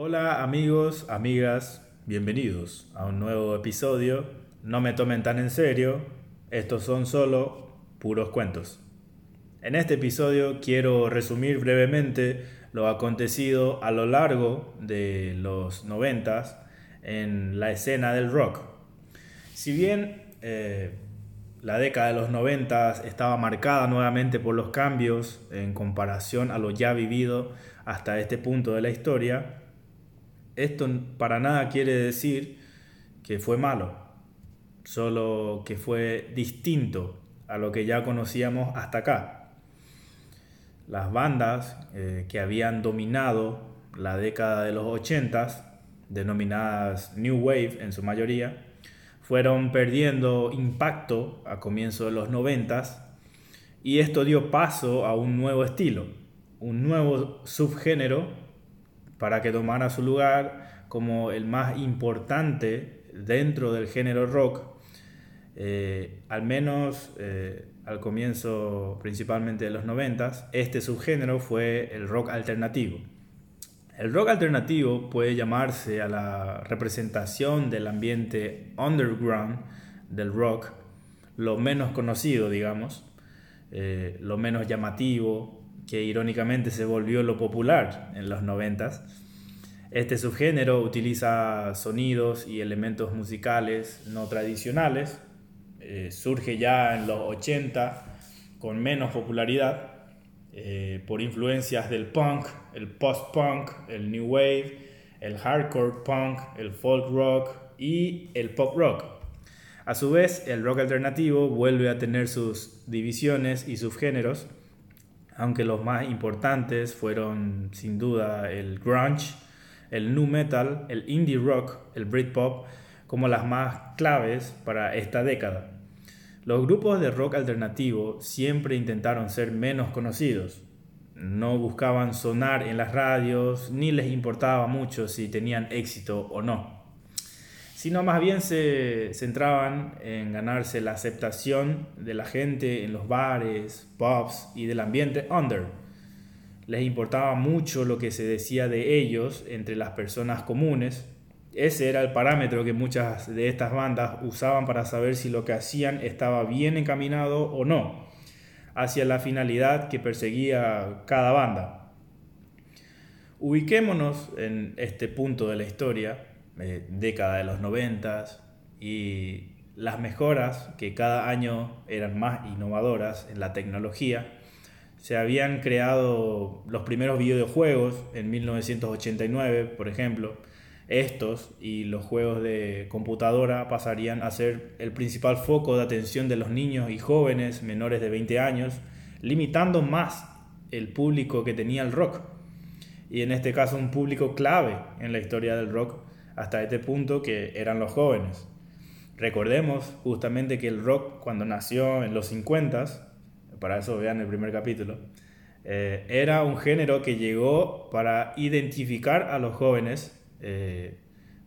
Hola amigos, amigas, bienvenidos a un nuevo episodio. No me tomen tan en serio, estos son solo puros cuentos. En este episodio quiero resumir brevemente lo acontecido a lo largo de los noventas en la escena del rock. Si bien eh, la década de los noventas estaba marcada nuevamente por los cambios en comparación a lo ya vivido hasta este punto de la historia, esto para nada quiere decir que fue malo, solo que fue distinto a lo que ya conocíamos hasta acá. Las bandas eh, que habían dominado la década de los 80, denominadas New Wave en su mayoría, fueron perdiendo impacto a comienzos de los 90 y esto dio paso a un nuevo estilo, un nuevo subgénero para que tomara su lugar como el más importante dentro del género rock, eh, al menos eh, al comienzo principalmente de los 90, este subgénero fue el rock alternativo. El rock alternativo puede llamarse a la representación del ambiente underground del rock, lo menos conocido, digamos, eh, lo menos llamativo, que irónicamente se volvió lo popular en los noventas. Este subgénero utiliza sonidos y elementos musicales no tradicionales. Eh, surge ya en los 80 con menos popularidad eh, por influencias del punk, el post-punk, el new wave, el hardcore punk, el folk rock y el pop rock. A su vez, el rock alternativo vuelve a tener sus divisiones y subgéneros aunque los más importantes fueron sin duda el grunge, el nu metal, el indie rock, el Britpop, como las más claves para esta década. Los grupos de rock alternativo siempre intentaron ser menos conocidos. No buscaban sonar en las radios, ni les importaba mucho si tenían éxito o no sino más bien se centraban en ganarse la aceptación de la gente en los bares, pubs y del ambiente under. Les importaba mucho lo que se decía de ellos entre las personas comunes. Ese era el parámetro que muchas de estas bandas usaban para saber si lo que hacían estaba bien encaminado o no, hacia la finalidad que perseguía cada banda. Ubiquémonos en este punto de la historia eh, década de los 90 y las mejoras que cada año eran más innovadoras en la tecnología. Se habían creado los primeros videojuegos en 1989, por ejemplo. Estos y los juegos de computadora pasarían a ser el principal foco de atención de los niños y jóvenes menores de 20 años, limitando más el público que tenía el rock. Y en este caso un público clave en la historia del rock hasta este punto que eran los jóvenes. Recordemos justamente que el rock cuando nació en los 50, para eso vean el primer capítulo, eh, era un género que llegó para identificar a los jóvenes, eh,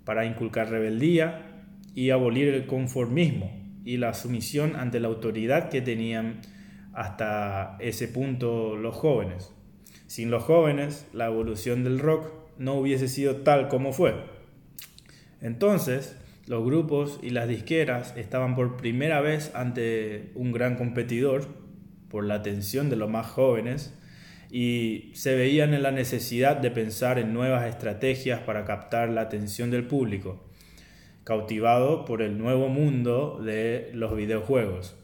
para inculcar rebeldía y abolir el conformismo y la sumisión ante la autoridad que tenían hasta ese punto los jóvenes. Sin los jóvenes, la evolución del rock no hubiese sido tal como fue. Entonces, los grupos y las disqueras estaban por primera vez ante un gran competidor por la atención de los más jóvenes y se veían en la necesidad de pensar en nuevas estrategias para captar la atención del público, cautivado por el nuevo mundo de los videojuegos.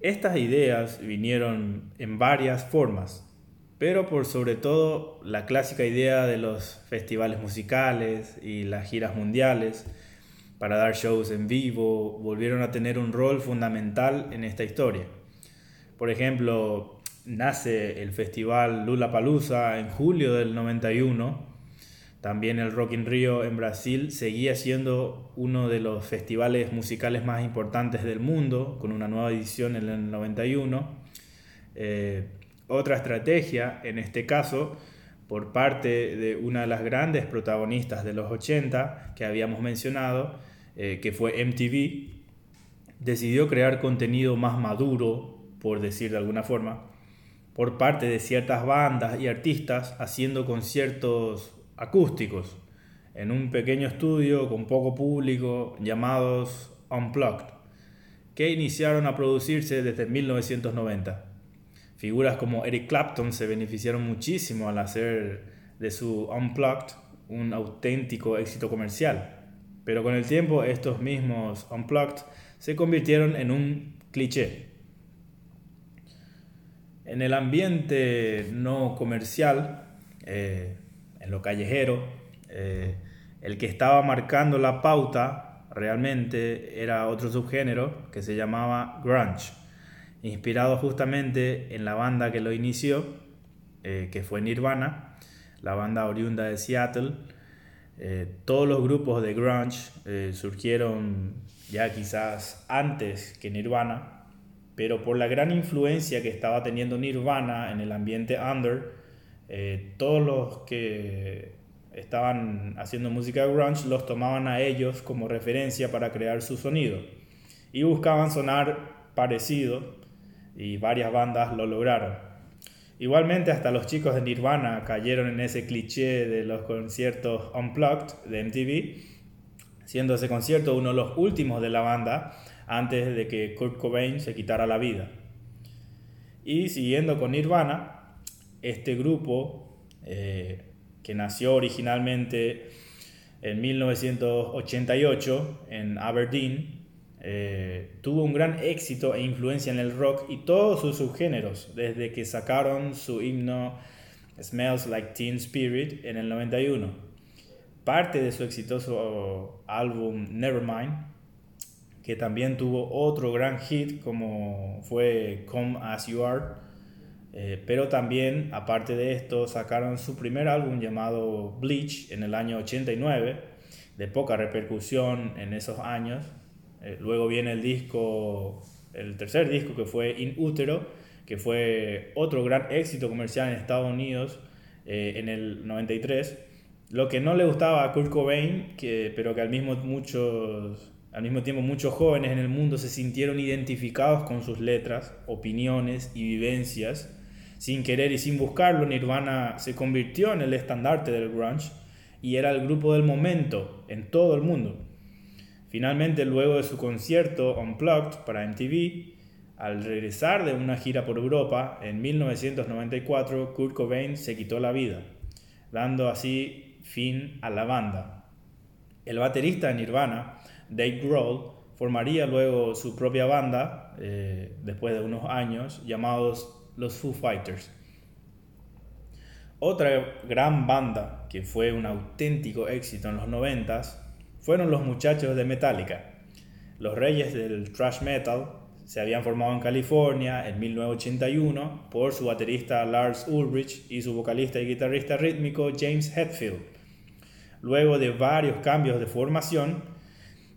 Estas ideas vinieron en varias formas, pero por sobre todo la clásica idea de los festivales musicales y las giras mundiales para dar shows en vivo volvieron a tener un rol fundamental en esta historia. Por ejemplo, nace el festival Lula Palusa en julio del 91. También el Rock in Rio en Brasil seguía siendo uno de los festivales musicales más importantes del mundo, con una nueva edición en el 91. Otra estrategia, en este caso, por parte de una de las grandes protagonistas de los 80 que habíamos mencionado, eh, que fue MTV, decidió crear contenido más maduro, por decir de alguna forma, por parte de ciertas bandas y artistas haciendo conciertos acústicos en un pequeño estudio con poco público llamados Unplugged, que iniciaron a producirse desde 1990. Figuras como Eric Clapton se beneficiaron muchísimo al hacer de su Unplugged un auténtico éxito comercial, pero con el tiempo estos mismos Unplugged se convirtieron en un cliché. En el ambiente no comercial, eh, en lo callejero, eh, el que estaba marcando la pauta realmente era otro subgénero que se llamaba grunge, inspirado justamente en la banda que lo inició, eh, que fue Nirvana, la banda oriunda de Seattle. todos los grupos de grunge surgieron ya quizás antes que Nirvana, pero por la gran influencia que estaba teniendo Nirvana en el ambiente under, eh, todos los que estaban haciendo música grunge los tomaban a ellos como referencia para crear su sonido y buscaban sonar parecido y varias bandas lo lograron. Igualmente hasta los chicos de Nirvana cayeron en ese cliché de los conciertos unplugged de MTV, siendo ese concierto uno de los últimos de la banda antes de que Kurt Cobain se quitara la vida. Y siguiendo con Nirvana, este grupo, eh, que nació originalmente en 1988 en Aberdeen, eh, tuvo un gran éxito e influencia en el rock y todos sus subgéneros, desde que sacaron su himno Smells Like Teen Spirit en el 91. Parte de su exitoso álbum Nevermind que también tuvo otro gran hit como fue Come As You Are. Eh, pero también, aparte de esto, sacaron su primer álbum llamado Bleach en el año 89, de poca repercusión en esos años. Eh, luego viene el disco, el tercer disco que fue In Utero, que fue otro gran éxito comercial en Estados Unidos eh, en el 93. Lo que no le gustaba a Kurt Cobain, que, pero que al mismo muchos al mismo tiempo, muchos jóvenes en el mundo se sintieron identificados con sus letras, opiniones y vivencias. Sin querer y sin buscarlo, Nirvana se convirtió en el estandarte del grunge y era el grupo del momento en todo el mundo. Finalmente, luego de su concierto Unplugged para MTV, al regresar de una gira por Europa en 1994, Kurt Cobain se quitó la vida, dando así fin a la banda. El baterista de Nirvana, Dave Grohl formaría luego su propia banda, eh, después de unos años, llamados los Foo Fighters. Otra gran banda que fue un auténtico éxito en los 90 fueron los muchachos de Metallica. Los reyes del thrash metal se habían formado en California en 1981 por su baterista Lars Ulrich y su vocalista y guitarrista rítmico James Hetfield. Luego de varios cambios de formación,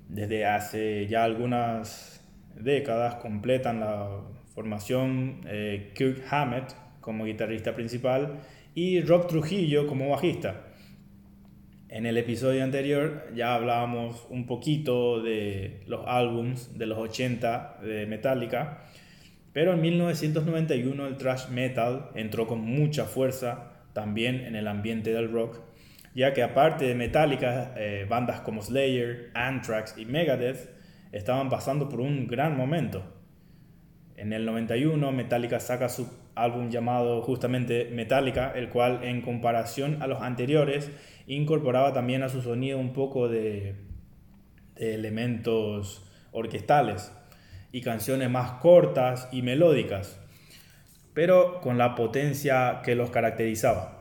desde hace ya algunas décadas completan la formación eh, Kirk Hammett como guitarrista principal y Rob Trujillo como bajista. En el episodio anterior ya hablábamos un poquito de los álbums de los 80 de Metallica, pero en 1991 el thrash metal entró con mucha fuerza también en el ambiente del rock ya que aparte de Metallica, eh, bandas como Slayer, Anthrax y Megadeth estaban pasando por un gran momento. En el 91 Metallica saca su álbum llamado justamente Metallica, el cual en comparación a los anteriores incorporaba también a su sonido un poco de, elementos orquestales y canciones más cortas y melódicas, pero con la potencia que los caracterizaba.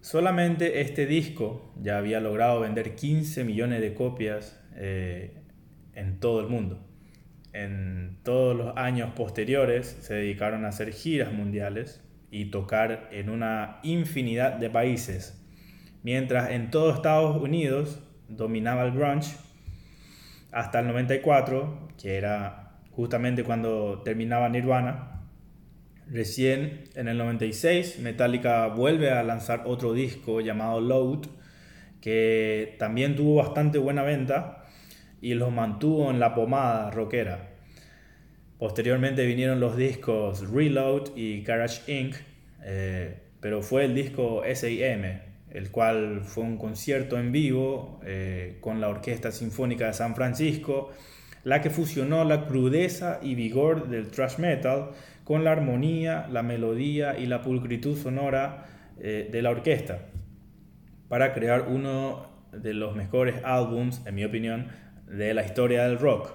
Solamente este disco ya había logrado vender 15 millones de copias eh, en todo el mundo. En todos los años posteriores se dedicaron a hacer giras mundiales y tocar en una infinidad de países. Mientras en todos Estados Unidos dominaba el grunge hasta el 94, que era justamente cuando terminaba Nirvana, Recién en el 96 Metallica vuelve a lanzar otro disco llamado Load, que también tuvo bastante buena venta y los mantuvo en la pomada rockera. Posteriormente vinieron los discos Reload y Garage Inc., eh, pero fue el disco SIM el cual fue un concierto en vivo eh, con la Orquesta Sinfónica de San Francisco, la que fusionó la crudeza y vigor del thrash metal con la armonía, la melodía y la pulcritud sonora eh, de la orquesta, para crear uno de los mejores álbums, en mi opinión, de la historia del rock.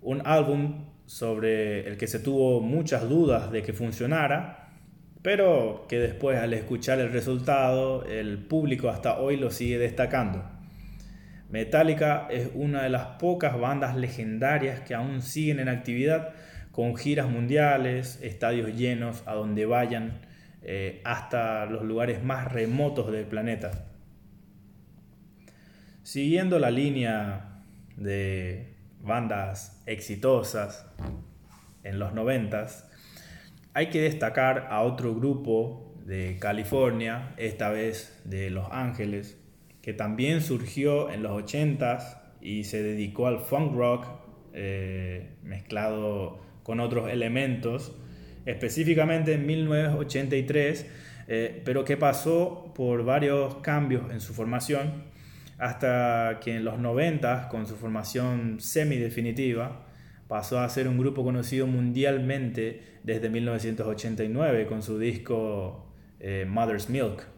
Un álbum sobre el que se tuvo muchas dudas de que funcionara, pero que después al escuchar el resultado el público hasta hoy lo sigue destacando. Metallica es una de las pocas bandas legendarias que aún siguen en actividad con giras mundiales, estadios llenos a donde vayan, eh, hasta los lugares más remotos del planeta. Siguiendo la línea de bandas exitosas en los noventas, hay que destacar a otro grupo de California, esta vez de Los Ángeles, que también surgió en los 80s y se dedicó al funk rock eh, mezclado con otros elementos, específicamente en 1983, eh, pero que pasó por varios cambios en su formación hasta que en los 90, con su formación semi-definitiva, pasó a ser un grupo conocido mundialmente desde 1989 con su disco eh, Mother's Milk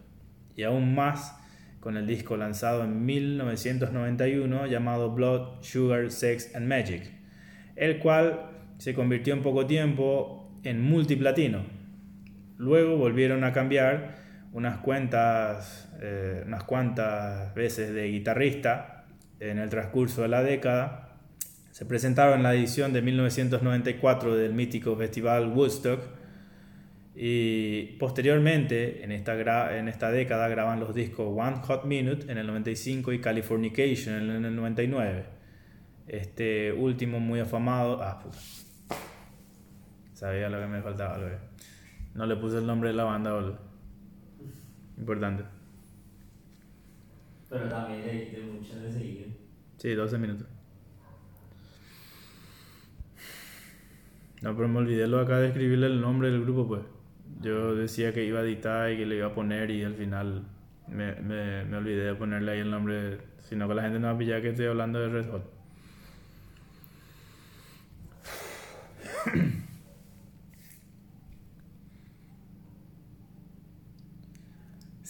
y aún más con el disco lanzado en 1991 llamado Blood, Sugar, Sex and Magic, el cual se convirtió en poco tiempo en multiplatino. Luego volvieron a cambiar unas cuantas, eh, unas cuantas veces de guitarrista en el transcurso de la década. Se presentaron en la edición de 1994 del mítico festival Woodstock y posteriormente, en esta, en esta década, graban los discos One Hot Minute en el 95 y Californication en el 99. Este último muy afamado. Ah, puta. Sabía lo que me faltaba, No le puse el nombre de la banda, boludo. Importante. Pero también le mucho de seguir. Sí, 12 minutos. No, pero me olvidé lo acá de escribirle el nombre del grupo, pues. Yo decía que iba a editar y que le iba a poner y al final me, me, me olvidé de ponerle ahí el nombre, sino que la gente no va a pillar que estoy hablando de Red Hot.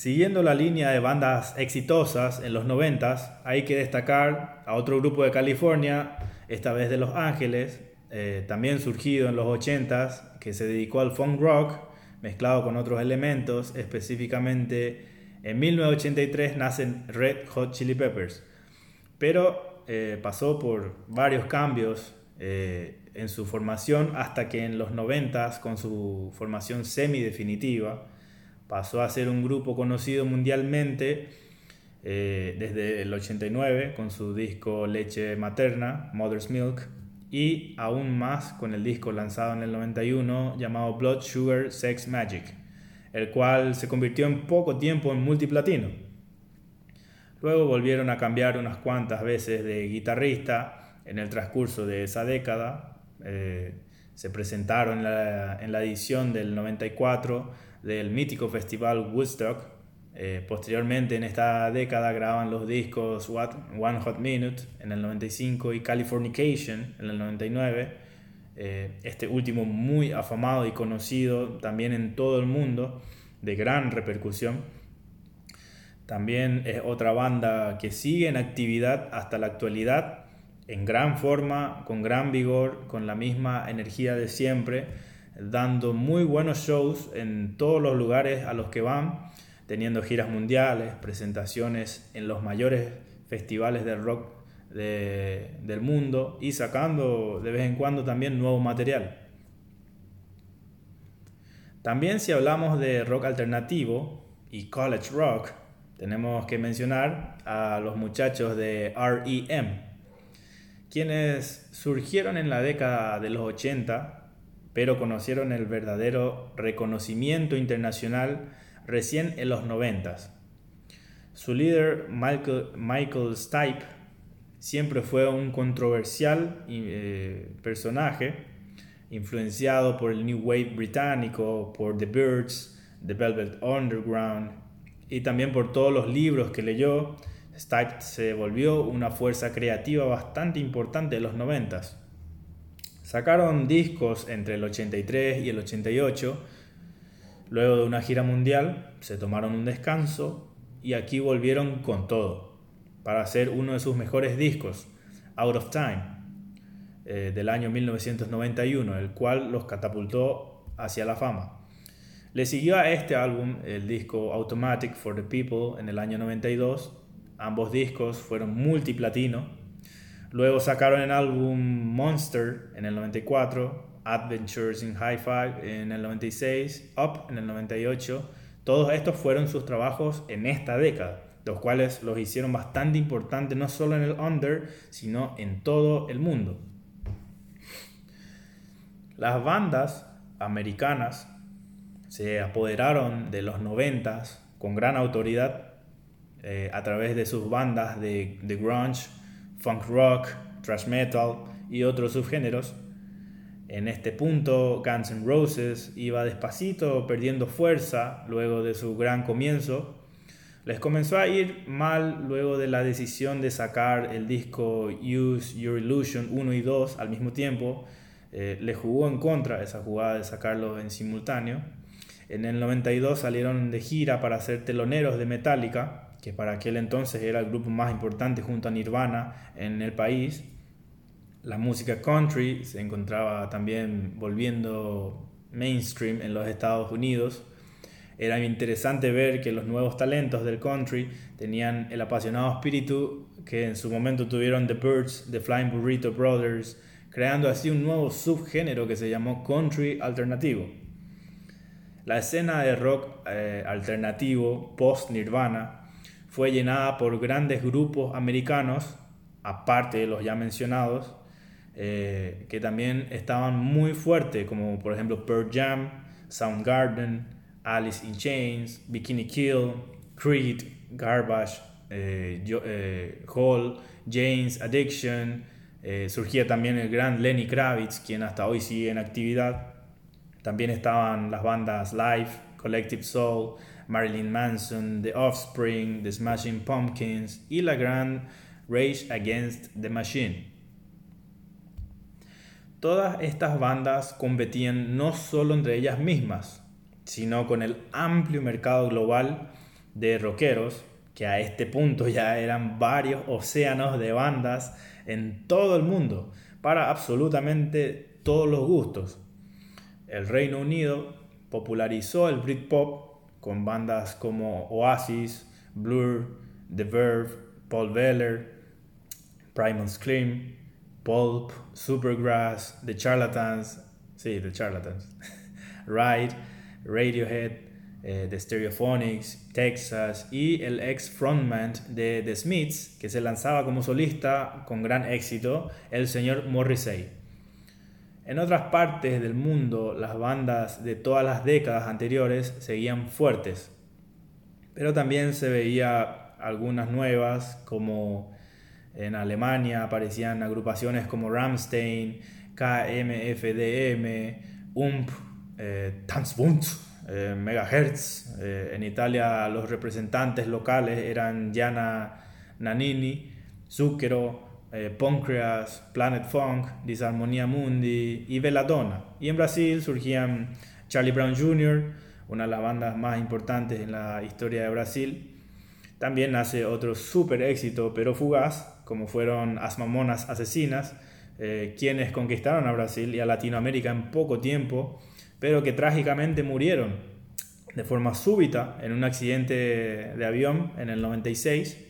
Siguiendo la línea de bandas exitosas en los 90, hay que destacar a otro grupo de California, esta vez de Los Ángeles, eh, también surgido en los 80, que se dedicó al funk rock mezclado con otros elementos, específicamente en 1983 nacen Red Hot Chili Peppers, pero eh, pasó por varios cambios eh, en su formación hasta que en los 90 con su formación semi-definitiva pasó a ser un grupo conocido mundialmente eh, desde el 89 con su disco Leche Materna, Mother's Milk, y aún más con el disco lanzado en el 91 llamado Blood Sugar Sex Magic, el cual se convirtió en poco tiempo en multiplatino. Luego volvieron a cambiar unas cuantas veces de guitarrista en el transcurso de esa década. Eh, se presentaron en la, en la edición del 94 del mítico festival Woodstock, eh, posteriormente en esta década graban los discos One Hot Minute en el 95 y Californication en el 99. Eh, este último muy afamado y conocido también en todo el mundo, de gran repercusión. También es otra banda que sigue en actividad hasta la actualidad, en gran forma, con gran vigor, con la misma energía de siempre, dando muy buenos shows en todos los lugares a los que van teniendo giras mundiales, presentaciones en los mayores festivales de rock del mundo y sacando de vez en cuando también nuevo material. También si hablamos de rock alternativo y college rock, tenemos que mencionar a los muchachos de REM, quienes surgieron en la década de los 80, pero conocieron el verdadero reconocimiento internacional recién en los 90. Su líder, Michael, Stipe, siempre fue un controversial eh, personaje, influenciado por el New Wave británico, por The Birds, The Velvet Underground, y también por todos los libros que leyó, Stipe se volvió una fuerza creativa bastante importante de los 90. Sacaron discos entre el 83 y el 88. Luego de una gira mundial, se tomaron un descanso y aquí volvieron con todo para hacer uno de sus mejores discos, Out of Time, eh, del año 1991, el cual los catapultó hacia la fama. Le siguió a este álbum el disco Automatic for the People en el año 92. Ambos discos fueron multiplatino. Luego sacaron el álbum Monster en el 94, Adventures in Hi-Fi en el 96, Up en el 98. Todos estos fueron sus trabajos en esta década, los cuales los hicieron bastante importantes no solo en el under, sino en todo el mundo. Las bandas americanas se apoderaron de los noventas con gran autoridad eh, a través de sus bandas de, de grunge, funk rock, thrash metal y otros subgéneros. En este punto, Guns N' Roses iba despacito perdiendo fuerza luego de su gran comienzo. Les comenzó a ir mal luego de la decisión de sacar el disco Use Your Illusion 1 y 2 al mismo tiempo. Eh, le jugó en contra esa jugada de sacarlo en simultáneo. En el 92 salieron de gira para ser teloneros de Metallica, que para aquel entonces era el grupo más importante junto a Nirvana en el país. La música country se encontraba también volviendo mainstream en los Estados Unidos. Era interesante ver que los nuevos talentos del country tenían el apasionado espíritu que en su momento tuvieron The Birds, The Flying Burrito Brothers, creando así un nuevo subgénero que se llamó country alternativo. La escena de rock eh, alternativo post-Nirvana fue llenada por grandes grupos americanos, aparte de los ya mencionados, eh, que también estaban muy fuertes, como por ejemplo Pearl Jam, Soundgarden, Alice in Chains, Bikini Kill, Creed, Garbage, eh, Hall, James Addiction. surgía también el gran Lenny Kravitz, quien hasta hoy sigue en actividad. También estaban las bandas Live, Collective Soul, Marilyn Manson, The Offspring, The Smashing Pumpkins y la gran Rage Against the Machine. Todas estas bandas competían no solo entre ellas mismas, sino con el amplio mercado global de rockeros, que a este punto ya eran varios océanos de bandas en todo el mundo, para absolutamente todos los gustos el Reino Unido popularizó el Britpop con bandas como Oasis, Blur, The Verve, Paul Weller, Primal Scream, Pulp, Supergrass, The Charlatans, sí, The Charlatans, Ride, Radiohead, eh, The Stereophonics, Texas y el ex frontman de The Smiths, que se lanzaba como solista con gran éxito, el señor Morrissey. En otras partes del mundo, las bandas de todas las décadas anteriores seguían fuertes, pero también se veía algunas nuevas, como en Alemania aparecían agrupaciones como Ramstein, KMFDM, UMP, eh, Tanzbund, eh, Megahertz. Eh, en Italia los representantes locales eran Gianna Nannini, Zucchero, eh, Pancreas, Planet Funk, Disarmonía Mundi y Belladonna. Y en Brasil surgían Charlie Brown Jr., una de las bandas más importantes en la historia de Brasil. También nace otro súper éxito, pero fugaz, como fueron As Mamonas Asesinas, eh, quienes conquistaron a Brasil y a Latinoamérica en poco tiempo, pero que trágicamente murieron de forma súbita en un accidente de avión en el 96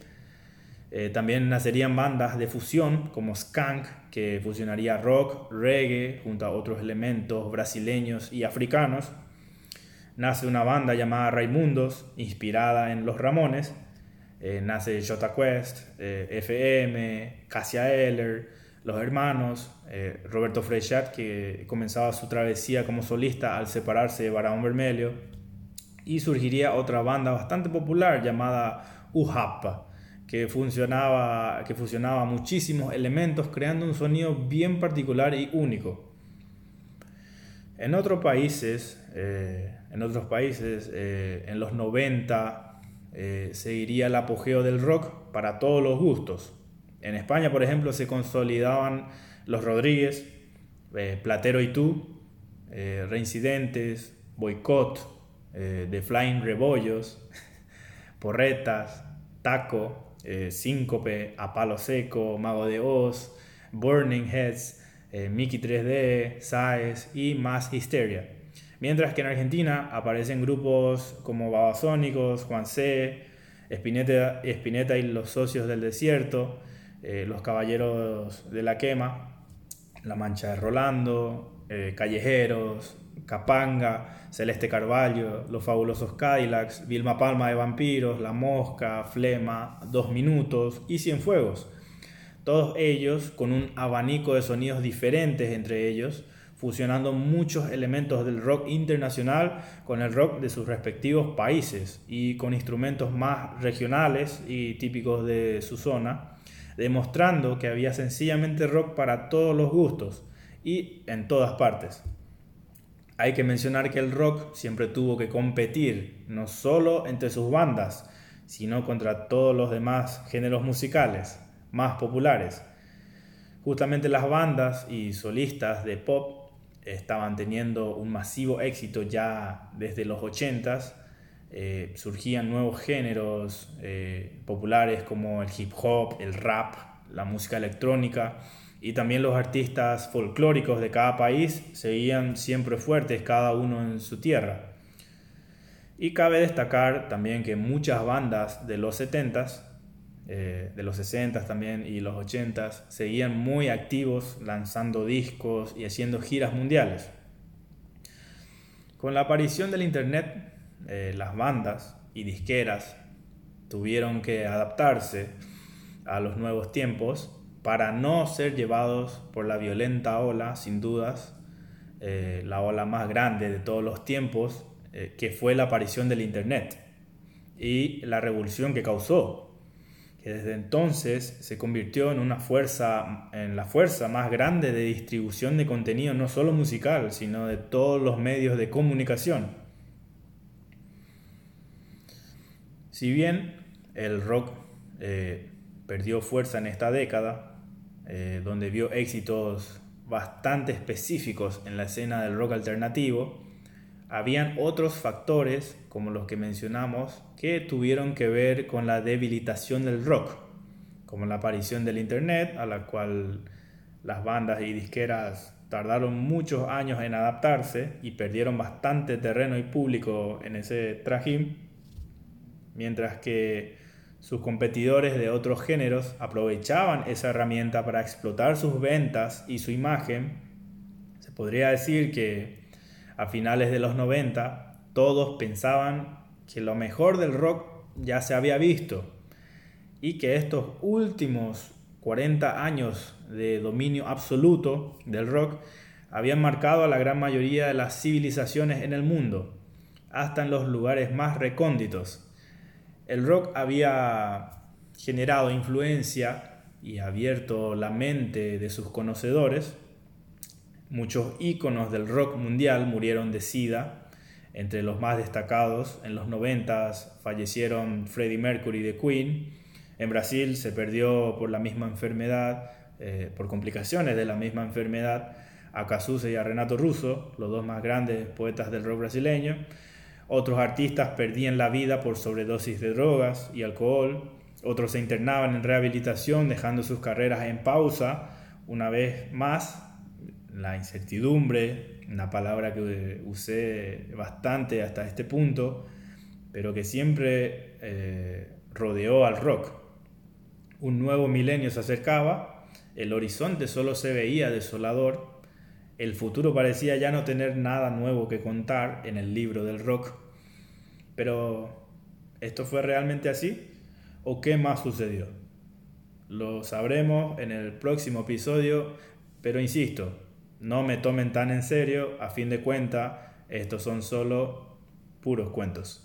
eh, también nacerían bandas de fusión como Skank, que fusionaría rock, reggae, junto a otros elementos brasileños y africanos. Nace una banda llamada Raimundos, inspirada en Los Ramones. Eh, nace Jota Quest, eh, FM, Cassia Eller, Los Hermanos, Roberto Frechat, que comenzaba su travesía como solista al separarse de Barón Vermelho. Y surgiría otra banda bastante popular llamada Uhapa que funcionaba, que fusionaba muchísimos elementos creando un sonido bien particular y único. En otros países, eh, en otros países, eh, en los 90, eh, seguiría el apogeo del rock para todos los gustos. En España, por ejemplo, se consolidaban Los Rodríguez, Platero y tú, Reincidentes, Boicot, The Flying Rebollos, Porretas, Taco, Síncope, A Palo Seco, Mago de Oz, Burning Heads, Mickey 3D, Size y más Hysteria. Mientras que en Argentina aparecen grupos como Babasónicos, Juan C., Espineta, Espineta y los Socios del Desierto, eh, Los Caballeros de la Quema, La Mancha de Rolando, eh, Callejeros, Capanga, Celeste Carballo, Los Fabulosos Cadillacs, Vilma Palma de Vampiros, La Mosca, Flema, Dos Minutos y Cienfuegos. Todos ellos con un abanico de sonidos diferentes entre ellos, fusionando muchos elementos del rock internacional con el rock de sus respectivos países y con instrumentos más regionales y típicos de su zona, demostrando que había sencillamente rock para todos los gustos y en todas partes. Hay que mencionar que el rock siempre tuvo que competir no solo entre sus bandas, sino contra todos los demás géneros musicales más populares. Justamente las bandas y solistas de pop estaban teniendo un masivo éxito ya desde los 80s. Eh, surgían nuevos géneros eh, populares como el hip hop, el rap, la música electrónica y también los artistas folclóricos de cada país seguían siempre fuertes cada uno en su tierra. Y cabe destacar también que muchas bandas de los 70s eh, de los 60 también y los 80 seguían muy activos lanzando discos y haciendo giras mundiales. Con la aparición del Internet, eh, las bandas y disqueras tuvieron que adaptarse a los nuevos tiempos para no ser llevados por la violenta ola, sin dudas, eh, la ola más grande de todos los tiempos, que fue la aparición del Internet y la revolución que causó que desde entonces se convirtió en una fuerza, en la fuerza más grande de distribución de contenido, no solo musical, sino de todos los medios de comunicación. Si bien el rock eh, perdió fuerza en esta década, eh, donde vio éxitos bastante específicos en la escena del rock alternativo, habían otros factores, como los que mencionamos, que tuvieron que ver con la debilitación del rock, como la aparición del Internet, a la cual las bandas y disqueras tardaron muchos años en adaptarse y perdieron bastante terreno y público en ese trajín, mientras que sus competidores de otros géneros aprovechaban esa herramienta para explotar sus ventas y su imagen. Se podría decir que a finales de los 90, todos pensaban que lo mejor del rock ya se había visto y que estos últimos 40 años de dominio absoluto del rock habían marcado a la gran mayoría de las civilizaciones en el mundo, hasta en los lugares más recónditos. El rock había generado influencia y abierto la mente de sus conocedores Muchos íconos del rock mundial murieron de SIDA. Entre los más destacados, en los 90 fallecieron Freddie Mercury de Queen. En Brasil se perdió por la misma enfermedad, eh, por complicaciones de la misma enfermedad, a Cazuza y a Renato Russo, los dos más grandes poetas del rock brasileño. Otros artistas perdían la vida por sobredosis de drogas y alcohol. Otros se internaban en rehabilitación dejando sus carreras en pausa. Una vez más, la incertidumbre, una palabra que usé bastante hasta este punto, pero que siempre eh, rodeó al rock. Un nuevo milenio se acercaba, el horizonte solo se veía desolador, el futuro parecía ya no tener nada nuevo que contar en el libro del rock. Pero, ¿esto fue realmente así? ¿O qué más sucedió? Lo sabremos en el próximo episodio, pero insisto, no me tomen tan en serio, a fin de cuentas, estos son solo puros cuentos.